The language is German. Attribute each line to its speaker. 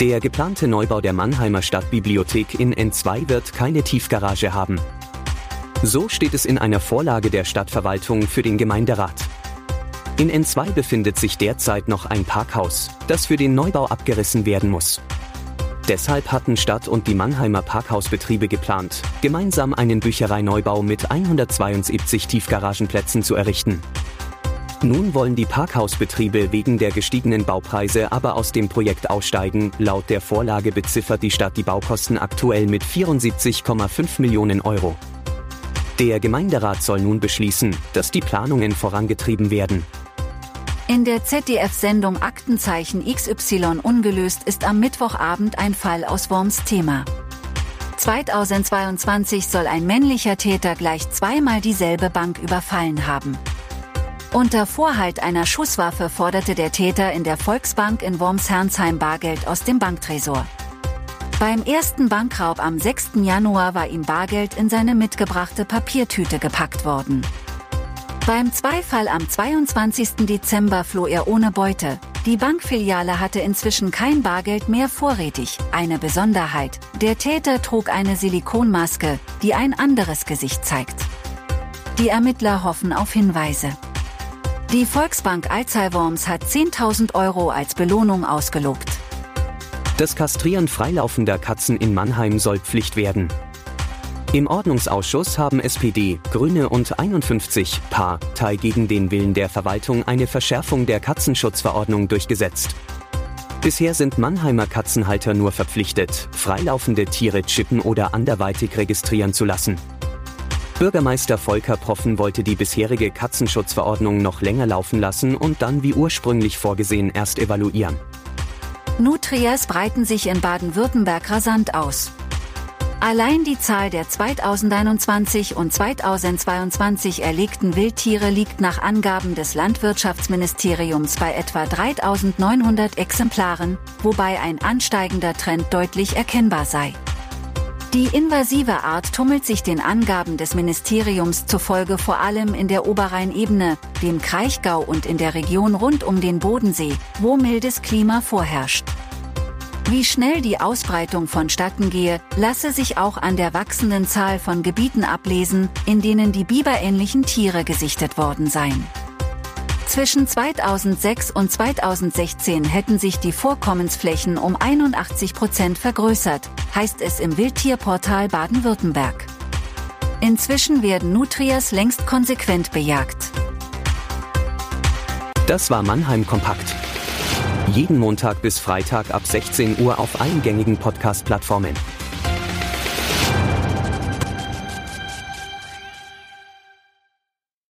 Speaker 1: Der geplante Neubau der Mannheimer Stadtbibliothek in N2 wird keine Tiefgarage haben. So steht es in einer Vorlage der Stadtverwaltung für den Gemeinderat. In N2 befindet sich derzeit noch ein Parkhaus, das für den Neubau abgerissen werden muss. Deshalb hatten Stadt und die Mannheimer Parkhausbetriebe geplant, gemeinsam einen Büchereineubau mit 172 Tiefgaragenplätzen zu errichten. Nun wollen die Parkhausbetriebe wegen der gestiegenen Baupreise aber aus dem Projekt aussteigen. Laut der Vorlage beziffert die Stadt die Baukosten aktuell mit 74,5 Millionen Euro. Der Gemeinderat soll nun beschließen, dass die Planungen vorangetrieben werden.
Speaker 2: In der ZDF-Sendung Aktenzeichen XY ungelöst ist am Mittwochabend ein Fall aus Worms Thema. 2022 soll ein männlicher Täter gleich zweimal dieselbe Bank überfallen haben. Unter Vorhalt einer Schusswaffe forderte der Täter in der Volksbank in Worms-Hernsheim Bargeld aus dem Banktresor. Beim ersten Bankraub am 6. Januar war ihm Bargeld in seine mitgebrachte Papiertüte gepackt worden. Beim Zweifall am 22. Dezember floh er ohne Beute. Die Bankfiliale hatte inzwischen kein Bargeld mehr vorrätig. Eine Besonderheit. Der Täter trug eine Silikonmaske, die ein anderes Gesicht zeigt. Die Ermittler hoffen auf Hinweise. Die Volksbank Alzey-Worms hat 10.000 Euro als Belohnung ausgelobt.
Speaker 1: Das Kastrieren freilaufender Katzen in Mannheim soll Pflicht werden. Im Ordnungsausschuss haben SPD, Grüne und 51 Partei gegen den Willen der Verwaltung eine Verschärfung der Katzenschutzverordnung durchgesetzt. Bisher sind Mannheimer Katzenhalter nur verpflichtet, freilaufende Tiere chippen oder anderweitig registrieren zu lassen. Bürgermeister Volker Proffen wollte die bisherige Katzenschutzverordnung noch länger laufen lassen und dann wie ursprünglich vorgesehen erst evaluieren.
Speaker 2: Nutrias breiten sich in Baden-Württemberg rasant aus. Allein die Zahl der 2021 und 2022 erlegten Wildtiere liegt nach Angaben des Landwirtschaftsministeriums bei etwa 3900 Exemplaren, wobei ein ansteigender Trend deutlich erkennbar sei. Die invasive Art tummelt sich den Angaben des Ministeriums zufolge vor allem in der Oberrheinebene, dem Kraichgau und in der Region rund um den Bodensee, wo mildes Klima vorherrscht. Wie schnell die Ausbreitung vonstatten gehe, lasse sich auch an der wachsenden Zahl von Gebieten ablesen, in denen die biberähnlichen Tiere gesichtet worden seien. Zwischen 2006 und 2016 hätten sich die Vorkommensflächen um 81 Prozent vergrößert, heißt es im Wildtierportal Baden-Württemberg. Inzwischen werden Nutrias längst konsequent bejagt.
Speaker 1: Das war Mannheim Kompakt. Jeden Montag bis Freitag ab 16 Uhr auf allen gängigen Podcast-Plattformen.